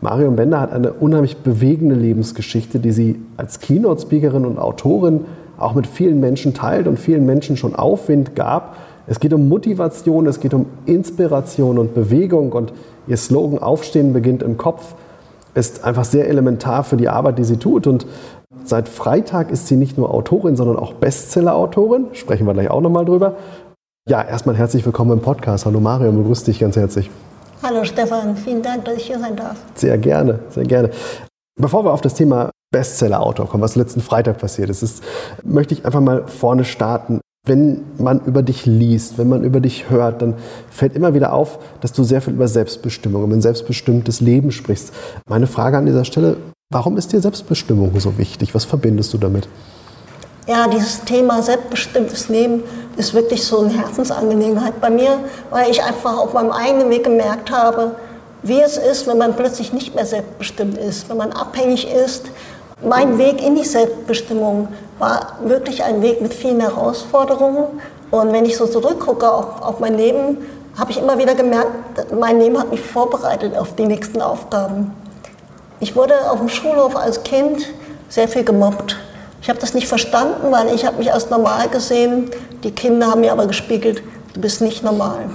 Marion Bender hat eine unheimlich bewegende Lebensgeschichte, die sie als Keynote-Speakerin und Autorin auch mit vielen Menschen teilt und vielen Menschen schon Aufwind gab. Es geht um Motivation, es geht um Inspiration und Bewegung und ihr Slogan Aufstehen beginnt im Kopf ist einfach sehr elementar für die Arbeit, die sie tut. Und seit Freitag ist sie nicht nur Autorin, sondern auch Bestseller-Autorin. Sprechen wir gleich auch nochmal drüber. Ja, erstmal herzlich willkommen im Podcast. Hallo Marion, begrüße dich ganz herzlich. Hallo Stefan, vielen Dank, dass ich hier sein darf. Sehr gerne, sehr gerne. Bevor wir auf das Thema Bestseller-Autor kommen, was letzten Freitag passiert ist, ist, möchte ich einfach mal vorne starten. Wenn man über dich liest, wenn man über dich hört, dann fällt immer wieder auf, dass du sehr viel über Selbstbestimmung, über ein selbstbestimmtes Leben sprichst. Meine Frage an dieser Stelle, warum ist dir Selbstbestimmung so wichtig? Was verbindest du damit? Ja, dieses Thema selbstbestimmtes Leben ist wirklich so eine Herzensangelegenheit bei mir, weil ich einfach auf meinem eigenen Weg gemerkt habe, wie es ist, wenn man plötzlich nicht mehr selbstbestimmt ist, wenn man abhängig ist. Mein Weg in die Selbstbestimmung war wirklich ein Weg mit vielen Herausforderungen. Und wenn ich so zurückgucke auf, auf mein Leben, habe ich immer wieder gemerkt, mein Leben hat mich vorbereitet auf die nächsten Aufgaben. Ich wurde auf dem Schulhof als Kind sehr viel gemobbt. Ich habe das nicht verstanden, weil ich habe mich als normal gesehen. Die Kinder haben mir aber gespiegelt, du bist nicht normal.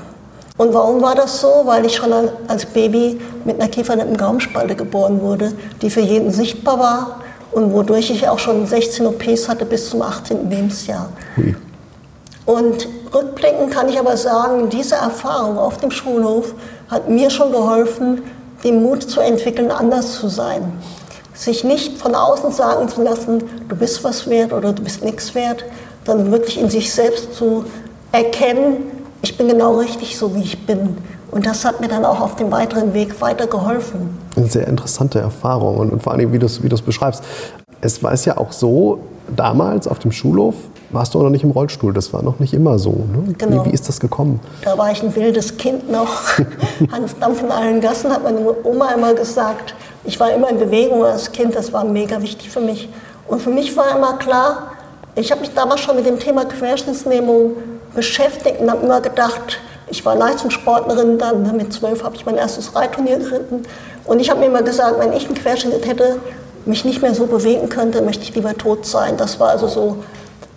Und warum war das so? Weil ich schon als Baby mit einer kiefernden Gaumenspalte geboren wurde, die für jeden sichtbar war und wodurch ich auch schon 16 OPs hatte bis zum 18. Lebensjahr. Hui. Und rückblickend kann ich aber sagen, diese Erfahrung auf dem Schulhof hat mir schon geholfen, den Mut zu entwickeln, anders zu sein sich nicht von außen sagen zu lassen, du bist was wert oder du bist nichts wert, sondern wirklich in sich selbst zu erkennen, ich bin genau richtig so, wie ich bin. Und das hat mir dann auch auf dem weiteren Weg weitergeholfen. Eine sehr interessante Erfahrung und, und vor allem, wie du es beschreibst. Es war es ja auch so, damals auf dem Schulhof warst du auch noch nicht im Rollstuhl. Das war noch nicht immer so. Ne? Genau. Wie, wie, ist das gekommen? Da war ich ein wildes Kind noch. Hans Dampf in allen Gassen hat meine Oma immer gesagt. Ich war immer in Bewegung als Kind, das war mega wichtig für mich. Und für mich war immer klar, ich habe mich damals schon mit dem Thema Querschnittslähmung beschäftigt und habe immer gedacht, ich war Leistungssportlerin, dann mit zwölf habe ich mein erstes Reitturnier geritten. Und ich habe mir immer gesagt, wenn ich einen Querschnitt hätte, mich nicht mehr so bewegen könnte, möchte ich lieber tot sein. Das war also so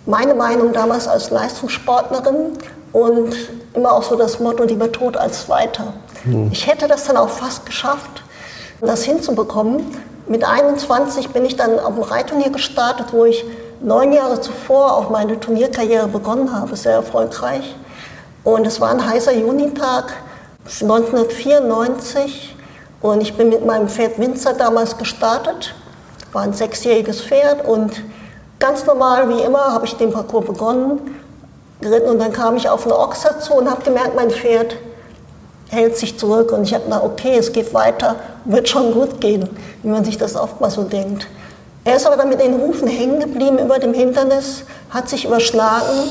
meine Meinung damals als Leistungssportlerin und immer auch so das Motto, lieber tot als Zweiter. Hm. Ich hätte das dann auch fast geschafft, das hinzubekommen. Mit 21 bin ich dann auf dem Reitturnier gestartet, wo ich neun Jahre zuvor auch meine Turnierkarriere begonnen habe, sehr erfolgreich. Und es war ein heißer Junitag 1994 und ich bin mit meinem Pferd Winzer damals gestartet. War ein sechsjähriges Pferd und ganz normal wie immer habe ich den Parcours begonnen, geritten und dann kam ich auf eine Ochse zu und habe gemerkt, mein Pferd hält sich zurück und ich habe gedacht, okay, es geht weiter, wird schon gut gehen, wie man sich das oftmals so denkt. Er ist aber dann mit den Hufen hängen geblieben über dem Hindernis, hat sich überschlagen.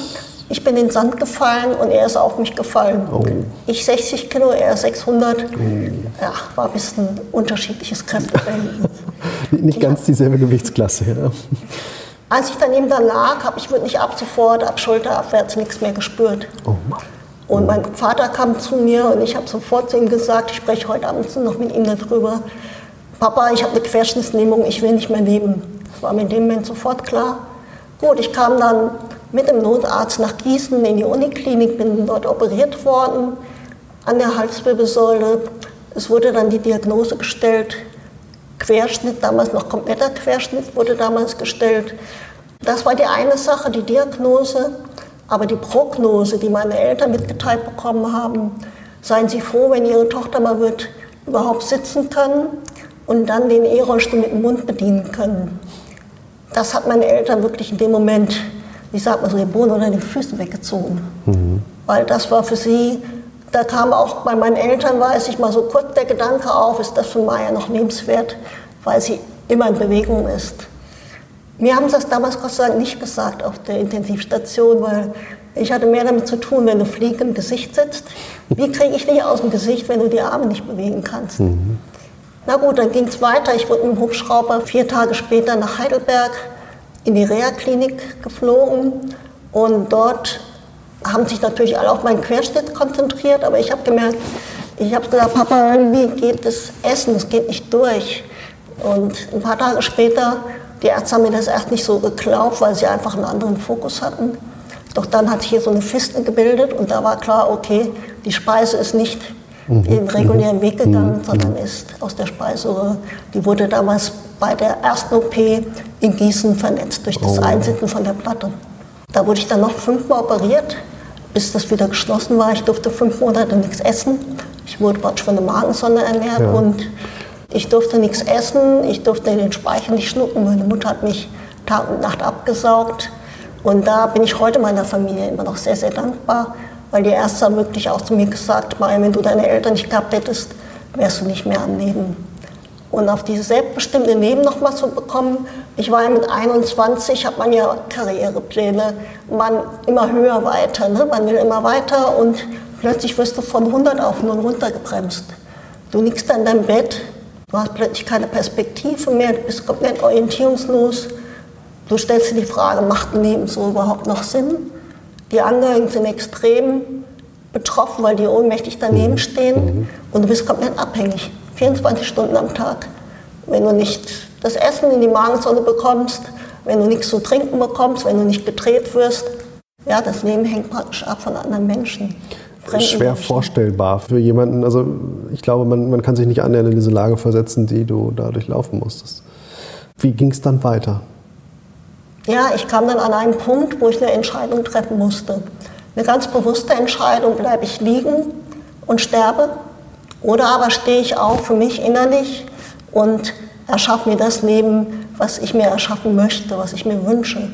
Ich bin in den Sand gefallen und er ist auf mich gefallen. Oh. Ich 60 Kilo, er 600. Oh. Ja, war ein bisschen unterschiedliches Kräfteverhältnis. Nicht ganz dieselbe Gewichtsklasse. Ja. Als ich dann eben da lag, habe ich wirklich ab sofort, ab Schulter abwärts nichts mehr gespürt. Oh Mann. Und mein Vater kam zu mir und ich habe sofort zu ihm gesagt, ich spreche heute Abend noch mit ihm darüber. Papa, ich habe eine Querschnittslähmung, ich will nicht mehr leben. Das war mir in dem Moment sofort klar. Gut, ich kam dann mit dem Notarzt nach Gießen in die Uniklinik, bin dort operiert worden an der Halswirbelsäule. Es wurde dann die Diagnose gestellt, Querschnitt, damals noch kompletter Querschnitt wurde damals gestellt. Das war die eine Sache, die Diagnose. Aber die Prognose, die meine Eltern mitgeteilt bekommen haben, seien Sie froh, wenn Ihre Tochter mal wird überhaupt sitzen können und dann den E-Rollstuhl mit dem Mund bedienen können. Das hat meine Eltern wirklich in dem Moment, wie sagt man so, den Boden oder den Füßen weggezogen. Mhm. Weil das war für sie Da kam auch bei meinen Eltern, weiß ich mal so kurz der Gedanke auf, ist das für Maya noch lebenswert, weil sie immer in Bewegung ist. Mir haben sie das damals Gott sei Dank nicht gesagt auf der Intensivstation, weil ich hatte mehr damit zu tun, wenn du Fliege im Gesicht sitzt. Wie kriege ich dich aus dem Gesicht, wenn du die Arme nicht bewegen kannst? Mhm. Na gut, dann ging es weiter. Ich wurde mit dem Hubschrauber vier Tage später nach Heidelberg in die Reha-Klinik geflogen. Und dort haben sich natürlich alle auf meinen Querschnitt konzentriert. Aber ich habe gemerkt, ich habe gesagt, Papa, irgendwie geht das Essen, es geht nicht durch. Und ein paar Tage später, die Ärzte haben mir das erst nicht so geglaubt, weil sie einfach einen anderen Fokus hatten. Doch dann hat sich hier so eine Fiste gebildet und da war klar, okay, die Speise ist nicht mhm. den regulären Weg gegangen, mhm. sondern ist aus der Speiseröhre. Die wurde damals bei der ersten OP in Gießen vernetzt durch das oh. Einsitzen von der Platte. Da wurde ich dann noch fünfmal operiert, bis das wieder geschlossen war. Ich durfte fünf Monate nichts essen. Ich wurde praktisch von der Magensonde ernährt ja. und ich durfte nichts essen, ich durfte den Speichel nicht schlucken. Meine Mutter hat mich Tag und Nacht abgesaugt. Und da bin ich heute meiner Familie immer noch sehr, sehr dankbar, weil die Ärzte haben wirklich auch zu mir gesagt, Mariam, wenn du deine Eltern nicht gehabt hättest, wärst du nicht mehr am Leben. Und auf dieses selbstbestimmte Leben nochmal zu bekommen, ich war ja mit 21, hat man ja Karrierepläne, man immer höher weiter, ne? man will immer weiter und plötzlich wirst du von 100 auf 0 runtergebremst. Du liegst in deinem Bett, du hast plötzlich keine Perspektive mehr, du bist komplett orientierungslos Du stellst dir die Frage, macht ein Leben so überhaupt noch Sinn? Die Angehörigen sind extrem betroffen, weil die ohnmächtig daneben mhm. stehen mhm. und du bist komplett abhängig, 24 Stunden am Tag. Wenn du nicht das Essen in die Magenzone bekommst, wenn du nichts zu trinken bekommst, wenn du nicht gedreht wirst, ja, das Leben hängt praktisch ab von anderen Menschen. Schwer vorstellbar für jemanden. Also ich glaube, man, man kann sich nicht annähernd in diese Lage versetzen, die du da durchlaufen musstest. Wie ging es dann weiter? Ja, ich kam dann an einen Punkt, wo ich eine Entscheidung treffen musste. Eine ganz bewusste Entscheidung, bleibe ich liegen und sterbe oder aber stehe ich auf für mich innerlich und erschaffe mir das Leben, was ich mir erschaffen möchte, was ich mir wünsche.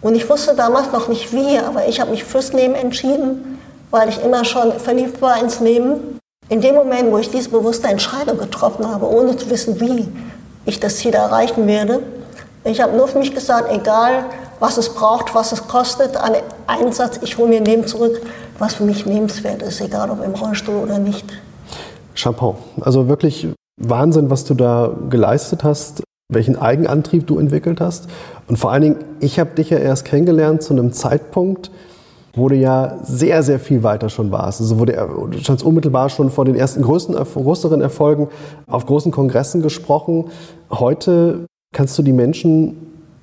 Und ich wusste damals noch nicht wie, aber ich habe mich fürs Leben entschieden, weil ich immer schon verliebt war ins Leben. In dem Moment, wo ich diese bewusste Entscheidung getroffen habe, ohne zu wissen, wie ich das Ziel erreichen werde, ich habe nur für mich gesagt, egal was es braucht, was es kostet, an Einsatz, ich hole mir ein Leben zurück, was für mich lebenswert ist, egal ob im Rollstuhl oder nicht. Chapeau. Also wirklich Wahnsinn, was du da geleistet hast, welchen Eigenantrieb du entwickelt hast. Und vor allen Dingen, ich habe dich ja erst kennengelernt zu einem Zeitpunkt, wo du ja sehr, sehr viel weiter schon warst. Also wo du, du standst unmittelbar schon vor den ersten größten, größeren Erfolgen auf großen Kongressen gesprochen. Heute Kannst du die Menschen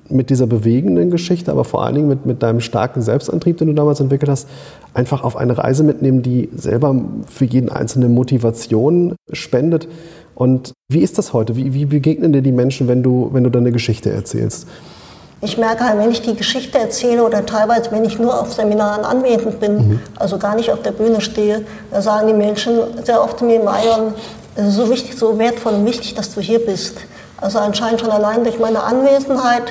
mit dieser bewegenden Geschichte, aber vor allen Dingen mit, mit deinem starken Selbstantrieb, den du damals entwickelt hast, einfach auf eine Reise mitnehmen, die selber für jeden Einzelnen Motivation spendet? Und wie ist das heute? Wie, wie begegnen dir die Menschen, wenn du, wenn du deine Geschichte erzählst? Ich merke halt, wenn ich die Geschichte erzähle oder teilweise, wenn ich nur auf Seminaren anwesend bin, mhm. also gar nicht auf der Bühne stehe, da sagen die Menschen sehr oft zu mir, Marion, es ist so wichtig, so wertvoll und wichtig, dass du hier bist. Also anscheinend schon allein durch meine Anwesenheit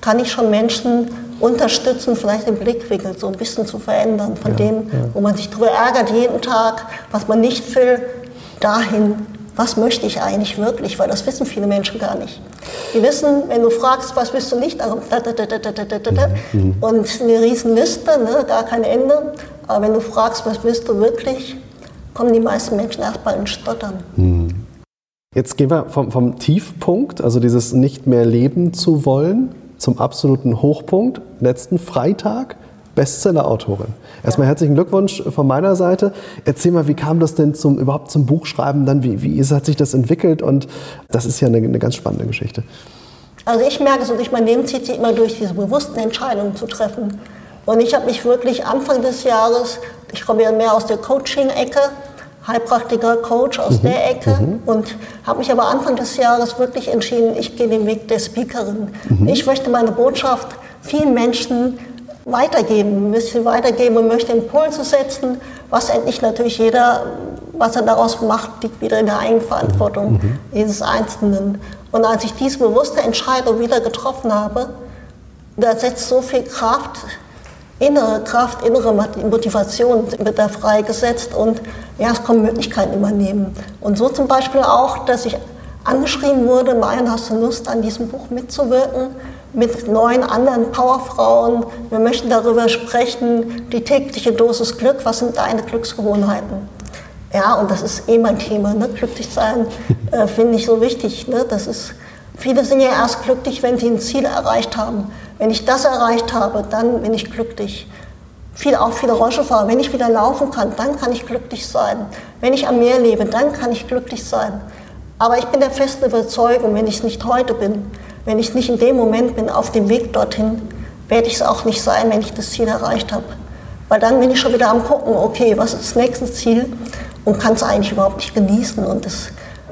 kann ich schon Menschen unterstützen, vielleicht den Blickwinkel so ein bisschen zu verändern, von ja, dem, ja. wo man sich darüber ärgert jeden Tag, was man nicht will, dahin, was möchte ich eigentlich wirklich, weil das wissen viele Menschen gar nicht. Die wissen, wenn du fragst, was willst du nicht, und eine riesen Liste, ne, gar kein Ende. Aber wenn du fragst, was willst du wirklich, kommen die meisten Menschen erstmal ins Stottern. Mhm. Jetzt gehen wir vom, vom, Tiefpunkt, also dieses nicht mehr leben zu wollen, zum absoluten Hochpunkt. Letzten Freitag Bestseller-Autorin. Erstmal herzlichen Glückwunsch von meiner Seite. Erzähl mal, wie kam das denn zum, überhaupt zum Buchschreiben? Dann, wie, wie hat sich das entwickelt? Und das ist ja eine, eine ganz spannende Geschichte. Also ich merke so, durch mein Leben zieht sich immer durch, diese bewussten Entscheidungen zu treffen. Und ich habe mich wirklich Anfang des Jahres, ich komme ja mehr aus der Coaching-Ecke, Heilpraktiker, Coach aus mhm. der Ecke mhm. und habe mich aber Anfang des Jahres wirklich entschieden, ich gehe den Weg der Speakerin. Mhm. Ich möchte meine Botschaft vielen Menschen weitergeben, möchte weitergeben und möchte Impulse setzen, was endlich natürlich jeder, was er daraus macht, liegt wieder in der Eigenverantwortung mhm. jedes Einzelnen. Und als ich diese bewusste Entscheidung wieder getroffen habe, da setzt so viel Kraft innere Kraft, innere Motivation wird da freigesetzt und ja, es kommen Möglichkeiten immer neben. Und so zum Beispiel auch, dass ich angeschrieben wurde, Marion, hast du Lust, an diesem Buch mitzuwirken? Mit neun anderen Powerfrauen. Wir möchten darüber sprechen, die tägliche Dosis Glück, was sind deine Glücksgewohnheiten? Ja, und das ist eh mein Thema, ne? glücklich sein, äh, finde ich so wichtig. Ne? Das ist, viele sind ja erst glücklich, wenn sie ein Ziel erreicht haben. Wenn ich das erreicht habe, dann bin ich glücklich. Viel, auch viele Rollstuhlfahrer, wenn ich wieder laufen kann, dann kann ich glücklich sein. Wenn ich am Meer lebe, dann kann ich glücklich sein. Aber ich bin der festen Überzeugung, wenn ich es nicht heute bin, wenn ich nicht in dem Moment bin, auf dem Weg dorthin, werde ich es auch nicht sein, wenn ich das Ziel erreicht habe. Weil dann bin ich schon wieder am gucken, okay, was ist das nächste Ziel und kann es eigentlich überhaupt nicht genießen. Und das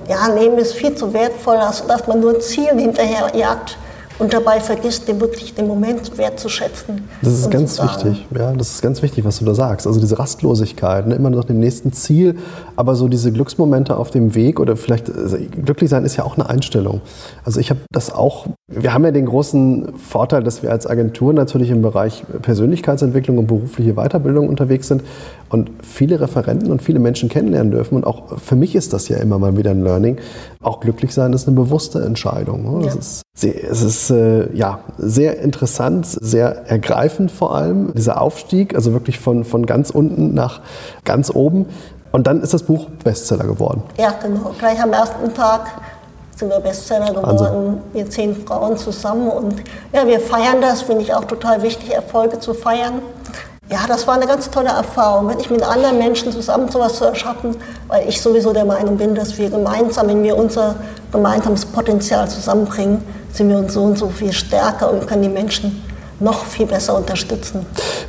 ja, Leben ist viel zu wertvoll, als dass man nur Zielen hinterher jagt und dabei vergisst, den wirklich den Moment wertzuschätzen. Das ist ganz wichtig, ja, das ist ganz wichtig, was du da sagst. Also diese Rastlosigkeit, ne, immer nach dem nächsten Ziel, aber so diese Glücksmomente auf dem Weg oder vielleicht also glücklich sein ist ja auch eine Einstellung. Also ich habe das auch, wir haben ja den großen Vorteil, dass wir als Agentur natürlich im Bereich Persönlichkeitsentwicklung und berufliche Weiterbildung unterwegs sind und viele Referenten und viele Menschen kennenlernen dürfen. Und auch für mich ist das ja immer mal wieder ein Learning. Auch glücklich sein ist eine bewusste Entscheidung. Ne? Ja. Es ist, sehr, es ist äh, ja, sehr interessant, sehr ergreifend vor allem, dieser Aufstieg, also wirklich von, von ganz unten nach ganz oben. Und dann ist das Buch Bestseller geworden. Ja, genau. Gleich am ersten Tag sind wir Bestseller geworden, also. wir zehn Frauen zusammen. Und ja, wir feiern das, finde ich auch total wichtig, Erfolge zu feiern. Ja, das war eine ganz tolle Erfahrung, wirklich mit anderen Menschen zusammen sowas zu erschaffen, weil ich sowieso der Meinung bin, dass wir gemeinsam, wenn wir unser gemeinsames Potenzial zusammenbringen, sind wir uns so und so viel stärker und können die Menschen noch viel besser unterstützen.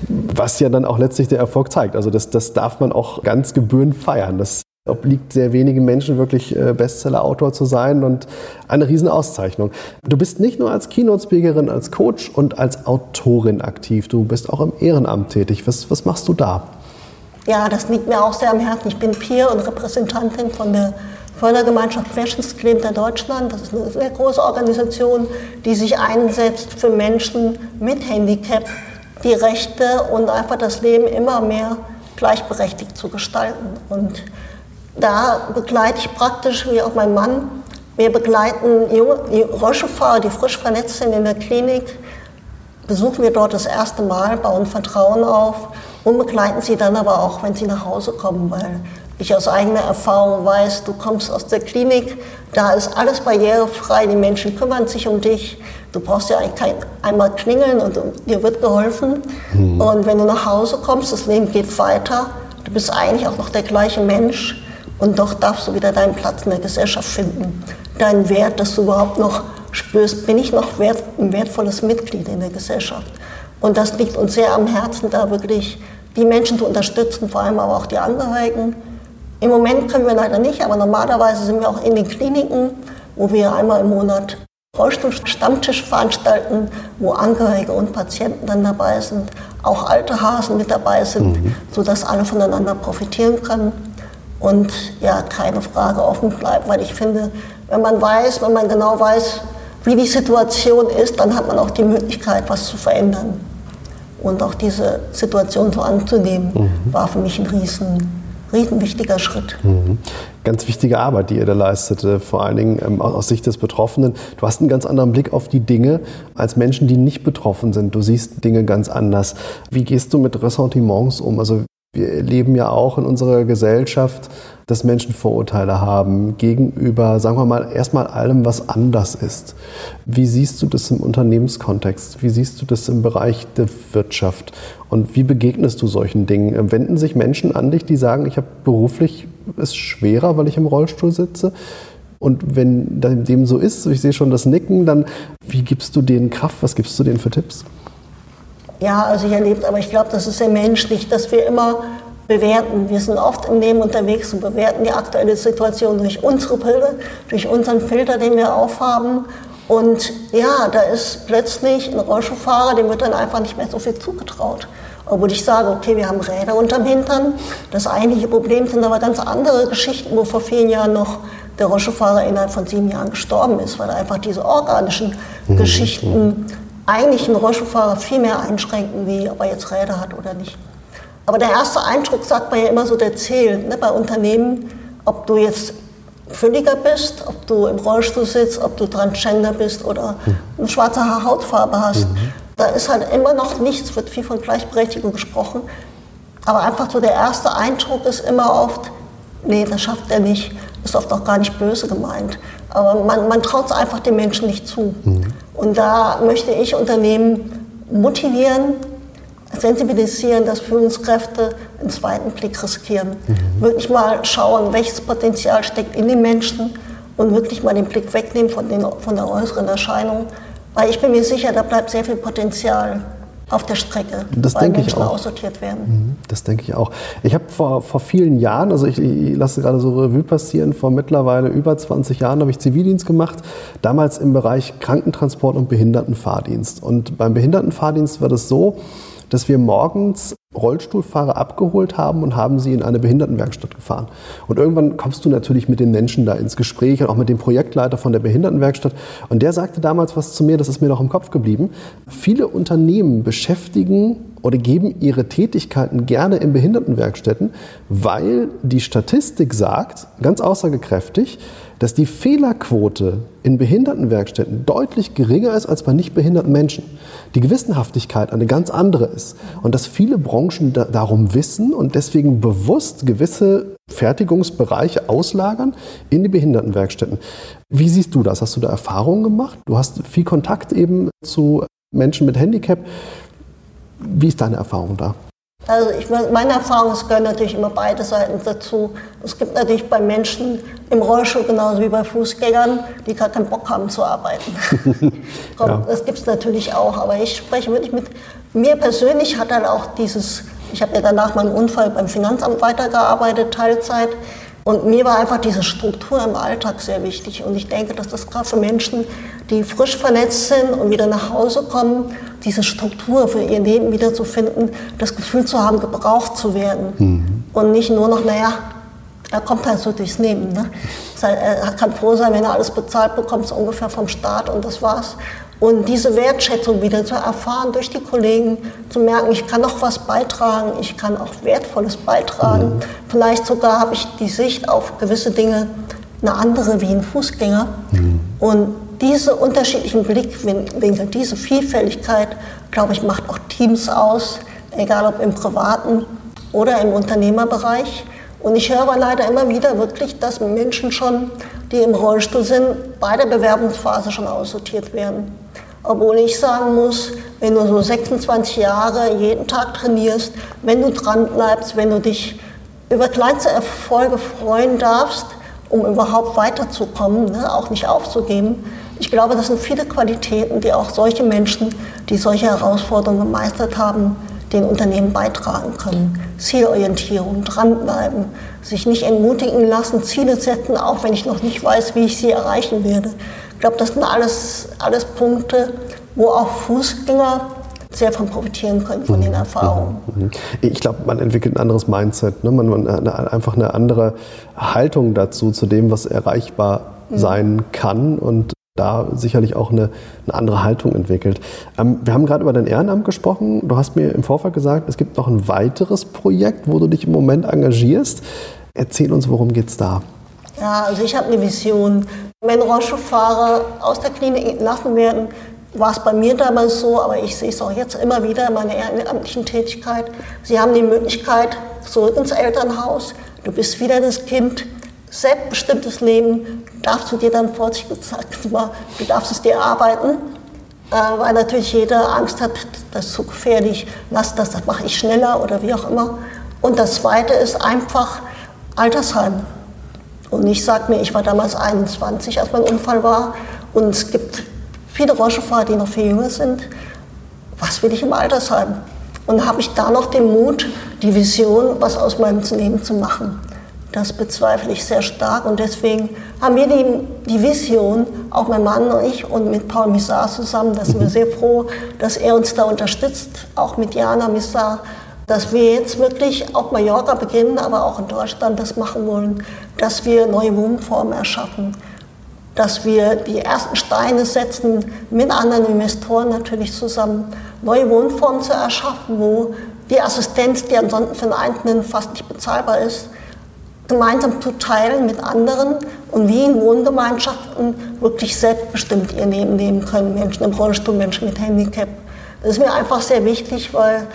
Was ja dann auch letztlich der Erfolg zeigt. Also das, das darf man auch ganz gebührend feiern. Das obliegt sehr wenigen Menschen wirklich äh, Bestseller-Autor zu sein und eine Riesenauszeichnung. Du bist nicht nur als Keynote-Speakerin, als Coach und als Autorin aktiv, du bist auch im Ehrenamt tätig. Was, was machst du da? Ja, das liegt mir auch sehr am Herzen. Ich bin Peer und Repräsentantin von der Fördergemeinschaft Querschnittsgelähmter Deutschland. Das ist eine sehr große Organisation, die sich einsetzt für Menschen mit Handicap, die Rechte und einfach das Leben immer mehr gleichberechtigt zu gestalten. Und da begleite ich praktisch, wie auch mein Mann, wir begleiten junge Rollstuhlfahrer, die frisch vernetzt sind in der Klinik, besuchen wir dort das erste Mal, bauen Vertrauen auf und begleiten sie dann aber auch, wenn sie nach Hause kommen, weil ich aus eigener Erfahrung weiß, du kommst aus der Klinik, da ist alles barrierefrei, die Menschen kümmern sich um dich, du brauchst ja eigentlich kein, einmal klingeln und dir wird geholfen. Mhm. Und wenn du nach Hause kommst, das Leben geht weiter, du bist eigentlich auch noch der gleiche Mensch und doch darfst du wieder deinen Platz in der Gesellschaft finden, deinen Wert, dass du überhaupt noch spürst, bin ich noch wert, ein wertvolles Mitglied in der Gesellschaft. Und das liegt uns sehr am Herzen, da wirklich die Menschen zu unterstützen, vor allem aber auch die Angehörigen im Moment können wir leider nicht, aber normalerweise sind wir auch in den Kliniken, wo wir einmal im Monat Rollstuhl-Stammtisch veranstalten, wo Angehörige und Patienten dann dabei sind, auch alte Hasen mit dabei sind, mhm. sodass alle voneinander profitieren können und ja, keine Frage offen bleibt, weil ich finde, wenn man weiß, wenn man genau weiß, wie die Situation ist, dann hat man auch die Möglichkeit, was zu verändern. Und auch diese Situation so anzunehmen, mhm. war für mich ein riesen riesenwichtiger Schritt. Mhm. Ganz wichtige Arbeit, die ihr da leistet, äh, vor allen Dingen ähm, aus Sicht des Betroffenen. Du hast einen ganz anderen Blick auf die Dinge als Menschen, die nicht betroffen sind. Du siehst Dinge ganz anders. Wie gehst du mit Ressentiments um? Also wir leben ja auch in unserer Gesellschaft, dass Menschen Vorurteile haben gegenüber, sagen wir mal, erstmal allem, was anders ist. Wie siehst du das im Unternehmenskontext? Wie siehst du das im Bereich der Wirtschaft? Und wie begegnest du solchen Dingen? Wenden sich Menschen an dich, die sagen, ich habe beruflich es schwerer, weil ich im Rollstuhl sitze? Und wenn dem so ist, ich sehe schon das Nicken, dann wie gibst du denen Kraft? Was gibst du denen für Tipps? Ja, also ich erlebe, aber ich glaube, das ist sehr menschlich, dass wir immer bewerten. Wir sind oft im Leben unterwegs und bewerten die aktuelle Situation durch unsere Brille, durch unseren Filter, den wir aufhaben. Und ja, da ist plötzlich ein Rollstuhlfahrer, dem wird dann einfach nicht mehr so viel zugetraut. Obwohl ich sage, okay, wir haben Räder unterm Hintern. Das eigentliche Problem sind aber ganz andere Geschichten, wo vor vielen Jahren noch der Rollstuhlfahrer innerhalb von sieben Jahren gestorben ist, weil einfach diese organischen mhm. Geschichten eigentlich einen Rollstuhlfahrer viel mehr einschränken, wie ob er jetzt Räder hat oder nicht. Aber der erste Eindruck, sagt man ja immer so, der zählt ne, bei Unternehmen, ob du jetzt fülliger bist, ob du im Rollstuhl sitzt, ob du Transgender bist oder eine schwarze Hautfarbe hast. Mhm. Da ist halt immer noch nichts, wird viel von Gleichberechtigung gesprochen. Aber einfach so der erste Eindruck ist immer oft, nee, das schafft er nicht. Ist oft auch gar nicht böse gemeint. Aber man, man traut es einfach den Menschen nicht zu. Mhm. Und da möchte ich Unternehmen motivieren, sensibilisieren, dass Führungskräfte einen zweiten Blick riskieren. Mhm. Wirklich mal schauen, welches Potenzial steckt in den Menschen und wirklich mal den Blick wegnehmen von, den, von der äußeren Erscheinung. Weil ich bin mir sicher, da bleibt sehr viel Potenzial auf der Strecke, das weil Menschen ich auch. aussortiert werden. Mhm, das denke ich auch. Ich habe vor, vor vielen Jahren, also ich, ich, lasse gerade so Revue passieren, vor mittlerweile über 20 Jahren habe ich Zivildienst gemacht, damals im Bereich Krankentransport und Behindertenfahrdienst. Und beim Behindertenfahrdienst war das so, dass wir morgens Rollstuhlfahrer abgeholt haben und haben sie in eine Behindertenwerkstatt gefahren. Und irgendwann kommst du natürlich mit den Menschen da ins Gespräch und auch mit dem Projektleiter von der Behindertenwerkstatt. Und der sagte damals was zu mir, das ist mir noch im Kopf geblieben. Viele Unternehmen beschäftigen oder geben ihre Tätigkeiten gerne in Behindertenwerkstätten, weil die Statistik sagt, ganz aussagekräftig, dass die Fehlerquote in Behindertenwerkstätten deutlich geringer ist als bei nicht behinderten Menschen. Die Gewissenhaftigkeit eine ganz andere ist. Und dass viele Branchen da, darum wissen und deswegen bewusst gewisse Fertigungsbereiche auslagern in die Behindertenwerkstätten. Wie siehst du das? Hast du da Erfahrungen gemacht? Du hast viel Kontakt eben zu Menschen mit Handicap. Wie ist deine Erfahrung da? Also ich, meine Erfahrung, es gehören natürlich immer beide Seiten dazu. Es gibt natürlich bei Menschen im Rollstuhl genauso wie bei Fußgängern, die gar keinen Bock haben zu arbeiten. ja. Das gibt es natürlich auch, aber ich spreche wirklich mit mir persönlich hat dann auch dieses, ich habe ja danach meinen Unfall beim Finanzamt weitergearbeitet, Teilzeit. Und mir war einfach diese Struktur im Alltag sehr wichtig. Und ich denke, dass das gerade für Menschen, die frisch verletzt sind und wieder nach Hause kommen, diese Struktur für ihr Leben wiederzufinden, das Gefühl zu haben, gebraucht zu werden. Mhm. Und nicht nur noch, naja, er kommt halt so durchs Leben. Ne? Er kann froh sein, wenn er alles bezahlt bekommt, so ungefähr vom Staat und das war's. Und diese Wertschätzung wieder zu erfahren durch die Kollegen, zu merken, ich kann noch was beitragen, ich kann auch Wertvolles beitragen. Mhm. Vielleicht sogar habe ich die Sicht auf gewisse Dinge eine andere wie ein Fußgänger. Mhm. Und diese unterschiedlichen Blickwinkel, diese Vielfältigkeit, glaube ich, macht auch Teams aus, egal ob im privaten oder im Unternehmerbereich. Und ich höre leider immer wieder wirklich, dass Menschen schon, die im Rollstuhl sind, bei der Bewerbungsphase schon aussortiert werden. Obwohl ich sagen muss, wenn du so 26 Jahre jeden Tag trainierst, wenn du dran bleibst, wenn du dich über kleinste Erfolge freuen darfst, um überhaupt weiterzukommen, ne, auch nicht aufzugeben. Ich glaube, das sind viele Qualitäten, die auch solche Menschen, die solche Herausforderungen gemeistert haben, den Unternehmen beitragen können. Zielorientierung, dranbleiben, sich nicht entmutigen lassen, Ziele setzen, auch wenn ich noch nicht weiß, wie ich sie erreichen werde. Ich glaube, das sind alles, alles Punkte, wo auch Fußgänger sehr von profitieren können, von den mhm. Erfahrungen. Mhm. Mhm. Ich glaube, man entwickelt ein anderes Mindset, ne? man, man eine, einfach eine andere Haltung dazu, zu dem, was erreichbar sein kann und da sicherlich auch eine, eine andere Haltung entwickelt. Ähm, wir haben gerade über dein Ehrenamt gesprochen. Du hast mir im Vorfall gesagt, es gibt noch ein weiteres Projekt, wo du dich im Moment engagierst. Erzähl uns, worum geht es da? Ja, also ich habe eine Vision. Wenn Rollstuhlfahrer aus der Klinik entlassen werden, war es bei mir damals so, aber ich sehe es auch jetzt immer wieder in meiner ehrenamtlichen Tätigkeit. Sie haben die Möglichkeit, zurück ins Elternhaus, du bist wieder das Kind, selbstbestimmtes Leben darfst du dir dann vorsichtig gesagt, du darfst es dir arbeiten, äh, weil natürlich jeder Angst hat, das ist zu gefährlich, lass das, das mache ich schneller oder wie auch immer. Und das Zweite ist einfach Altersheim. Und ich sage mir, ich war damals 21, als mein Unfall war, und es gibt viele Rollstuhlfahrer, die noch viel jünger sind. Was will ich im Altersheim? Und habe ich da noch den Mut, die Vision, was aus meinem Leben zu machen? Das bezweifle ich sehr stark und deswegen haben wir die, die Vision, auch mein Mann und ich und mit Paul Missar zusammen, da sind wir sehr froh, dass er uns da unterstützt, auch mit Jana Missar, dass wir jetzt wirklich auf Mallorca beginnen, aber auch in Deutschland das machen wollen, dass wir neue Wohnformen erschaffen. dass wir die ersten Steine setzen, mit anderen Investoren natürlich zusammen, neue Wohnformen zu erschaffen, wo die Assistenz, die ansonsten für den Einzelnen fast nicht bezahlbar ist, gemeinsam zu teilen mit anderen und wie in Wohngemeinschaften wirklich selbstbestimmt ihr Leben leben können, Menschen im Rollstuhl, Menschen mit Handicap. Das ist mir einfach sehr wichtig, weil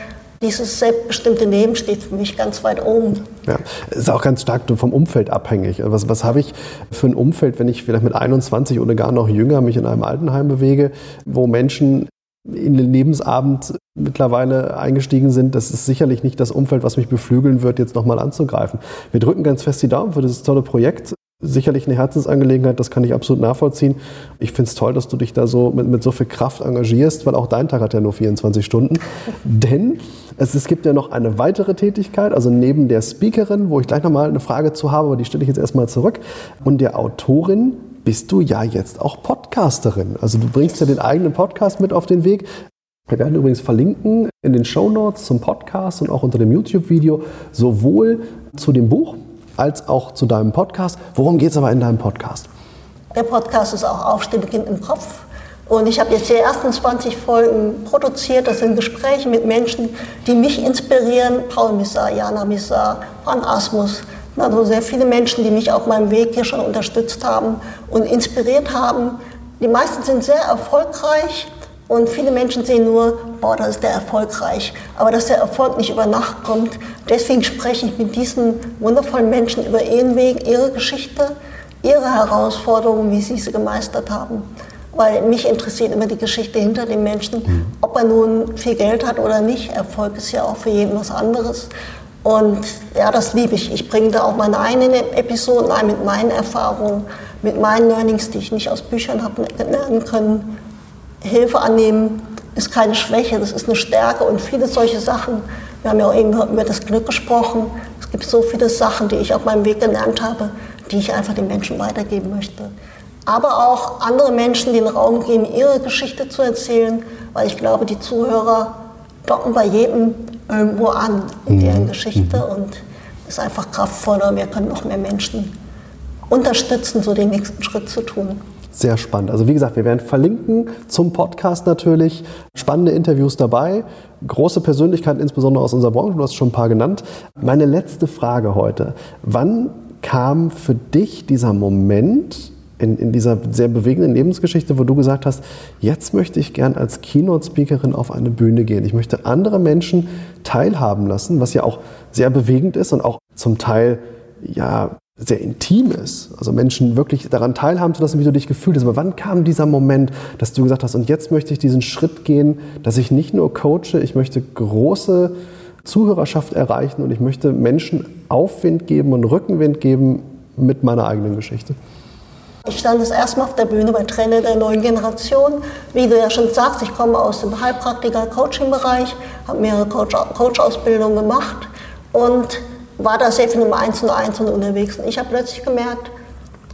dieses selbstbestimmte Leben steht für mich ganz weit oben. Ja, ist auch ganz stark vom Umfeld abhängig. Was, was habe ich für ein Umfeld, wenn ich vielleicht mit 21 oder gar noch jünger mich in einem Altenheim bewege, wo Menschen in den Lebensabend mittlerweile eingestiegen sind, das ist sicherlich nicht das Umfeld, was mich beflügeln wird, jetzt nochmal anzugreifen. Wir drücken ganz fest die Daumen für dieses tolle Projekt sicherlich eine Herzensangelegenheit, das kann ich absolut nachvollziehen. Ich finde es toll, dass du dich da so mit, mit so viel Kraft engagierst, weil auch dein Tag hat ja nur 24 Stunden. Denn es, es gibt ja noch eine weitere Tätigkeit, also neben der Speakerin, wo ich gleich nochmal eine Frage zu habe, aber die stelle ich jetzt erstmal zurück, und der Autorin bist du ja jetzt auch Podcasterin. Also du bringst ja den eigenen Podcast mit auf den Weg. Wir werden übrigens verlinken in den Show Notes zum Podcast und auch unter dem YouTube-Video sowohl zu dem Buch, als auch zu deinem Podcast. Worum geht es aber in deinem Podcast? Der Podcast ist auch Aufstehen beginnt im Kopf. Und ich habe jetzt die ersten 20 Folgen produziert. Das sind Gespräche mit Menschen, die mich inspirieren. Paul Missar, Jana Missar, Frank Asmus. Also sehr viele Menschen, die mich auf meinem Weg hier schon unterstützt haben und inspiriert haben. Die meisten sind sehr erfolgreich und viele Menschen sehen nur, boah, das ist der erfolgreich. Aber dass der Erfolg nicht über Nacht kommt, deswegen spreche ich mit diesen wundervollen Menschen über ihren Weg, ihre Geschichte, ihre Herausforderungen, wie sie sie gemeistert haben. Weil mich interessiert immer die Geschichte hinter dem Menschen, mhm. ob er nun viel Geld hat oder nicht. Erfolg ist ja auch für jeden was anderes. Und ja, das liebe ich. Ich bringe da auch meine eigenen Episoden ein mit meinen Erfahrungen, mit meinen Learnings, die ich nicht aus Büchern habe lernen können Hilfe annehmen ist keine Schwäche, das ist eine Stärke und viele solche Sachen. Wir haben ja auch eben über das Glück gesprochen. Es gibt so viele Sachen, die ich auf meinem Weg gelernt habe, die ich einfach den Menschen weitergeben möchte. Aber auch andere Menschen den Raum geben, ihre Geschichte zu erzählen, weil ich glaube, die Zuhörer docken bei jedem irgendwo an in deren mhm. Geschichte mhm. und ist einfach kraftvoller. Wir können noch mehr Menschen unterstützen, so den nächsten Schritt zu tun. Sehr spannend. Also wie gesagt, wir werden verlinken zum Podcast natürlich. Spannende Interviews dabei. Große Persönlichkeiten, insbesondere aus unserer Branche. Du hast schon ein paar genannt. Meine letzte Frage heute. Wann kam für dich dieser Moment in, in dieser sehr bewegenden Lebensgeschichte, wo du gesagt hast, jetzt möchte ich gern als Keynote-Speakerin auf eine Bühne gehen. Ich möchte andere Menschen teilhaben lassen, was ja auch sehr bewegend ist und auch zum Teil ja sehr intim ist. Also Menschen wirklich daran teilhaben zu lassen, wie du dich gefühlt hast. Aber wann kam dieser Moment, dass du gesagt hast, und jetzt möchte ich diesen Schritt gehen, dass ich nicht nur coache, ich möchte große Zuhörerschaft erreichen und ich möchte Menschen Aufwind geben und Rückenwind geben mit meiner eigenen Geschichte? Ich stand das erste Mal auf der Bühne bei Trainer der neuen Generation. Wie du ja schon sagst, ich komme aus dem Heilpraktiker-Coaching-Bereich, habe mehrere Coach-Ausbildungen gemacht und war da sehr viel im Eins und unterwegs. Und ich habe plötzlich gemerkt,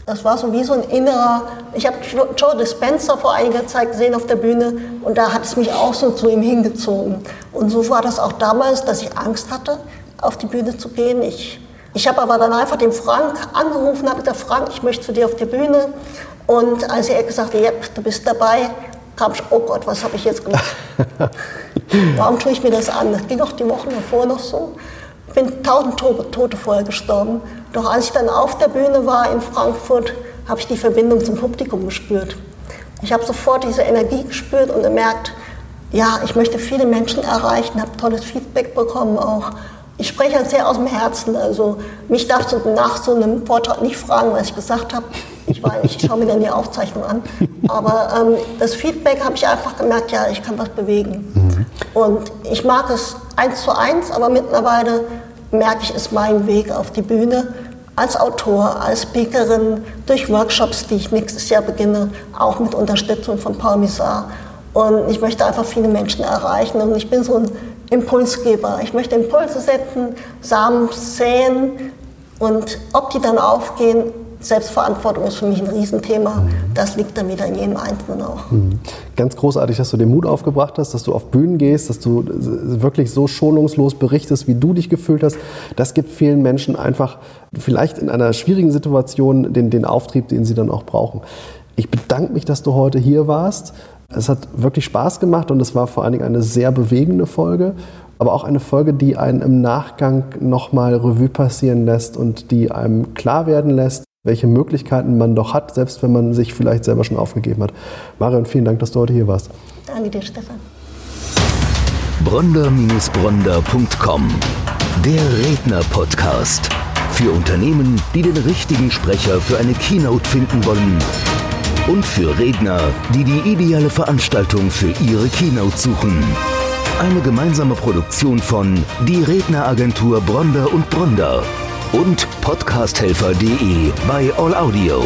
das war so wie so ein innerer, ich habe Joe Dispenza vor einiger Zeit gesehen auf der Bühne und da hat es mich auch so zu ihm hingezogen. Und so war das auch damals, dass ich Angst hatte, auf die Bühne zu gehen. Ich, ich habe aber dann einfach den Frank angerufen, habe gesagt, Frank, ich möchte zu dir auf die Bühne. Und als er gesagt hat, ja, du bist dabei, kam ich, oh Gott, was habe ich jetzt gemacht? Warum tue ich mir das an? Das ging auch die Wochen davor noch so. Ich bin tausend Tote vorher gestorben. Doch als ich dann auf der Bühne war in Frankfurt, habe ich die Verbindung zum Publikum gespürt. Ich habe sofort diese Energie gespürt und gemerkt, ja, ich möchte viele Menschen erreichen, habe tolles Feedback bekommen auch. Ich spreche halt sehr aus dem Herzen. Also mich darfst du nach so einem Vortrag nicht fragen, was ich gesagt habe. Ich, ich schaue mir dann die Aufzeichnung an. Aber ähm, das Feedback habe ich einfach gemerkt, ja, ich kann was bewegen. Mhm. Und ich mag es eins zu eins, aber mittlerweile merke ich, ist mein Weg auf die Bühne als Autor, als Speakerin, durch Workshops, die ich nächstes Jahr beginne, auch mit Unterstützung von Paul Missar. Und ich möchte einfach viele Menschen erreichen und ich bin so ein Impulsgeber. Ich möchte Impulse setzen, Samen säen und ob die dann aufgehen, Selbstverantwortung ist für mich ein Riesenthema. Das liegt dann wieder in jedem Einzelnen auch. Mhm. Ganz großartig, dass du den Mut aufgebracht hast, dass du auf Bühnen gehst, dass du wirklich so schonungslos berichtest, wie du dich gefühlt hast. Das gibt vielen Menschen einfach vielleicht in einer schwierigen Situation den, den Auftrieb, den sie dann auch brauchen. Ich bedanke mich, dass du heute hier warst. Es hat wirklich Spaß gemacht und es war vor allen Dingen eine sehr bewegende Folge, aber auch eine Folge, die einen im Nachgang nochmal Revue passieren lässt und die einem klar werden lässt, welche Möglichkeiten man doch hat, selbst wenn man sich vielleicht selber schon aufgegeben hat. Marion, vielen Dank, dass du heute hier warst. Danke dir, Stefan. Bronder-Bronder.com Der Redner-Podcast. Für Unternehmen, die den richtigen Sprecher für eine Keynote finden wollen und für Redner, die die ideale Veranstaltung für ihre Keynote suchen. Eine gemeinsame Produktion von Die Redneragentur Bronder und Bronder und podcasthelfer.de bei All Audio.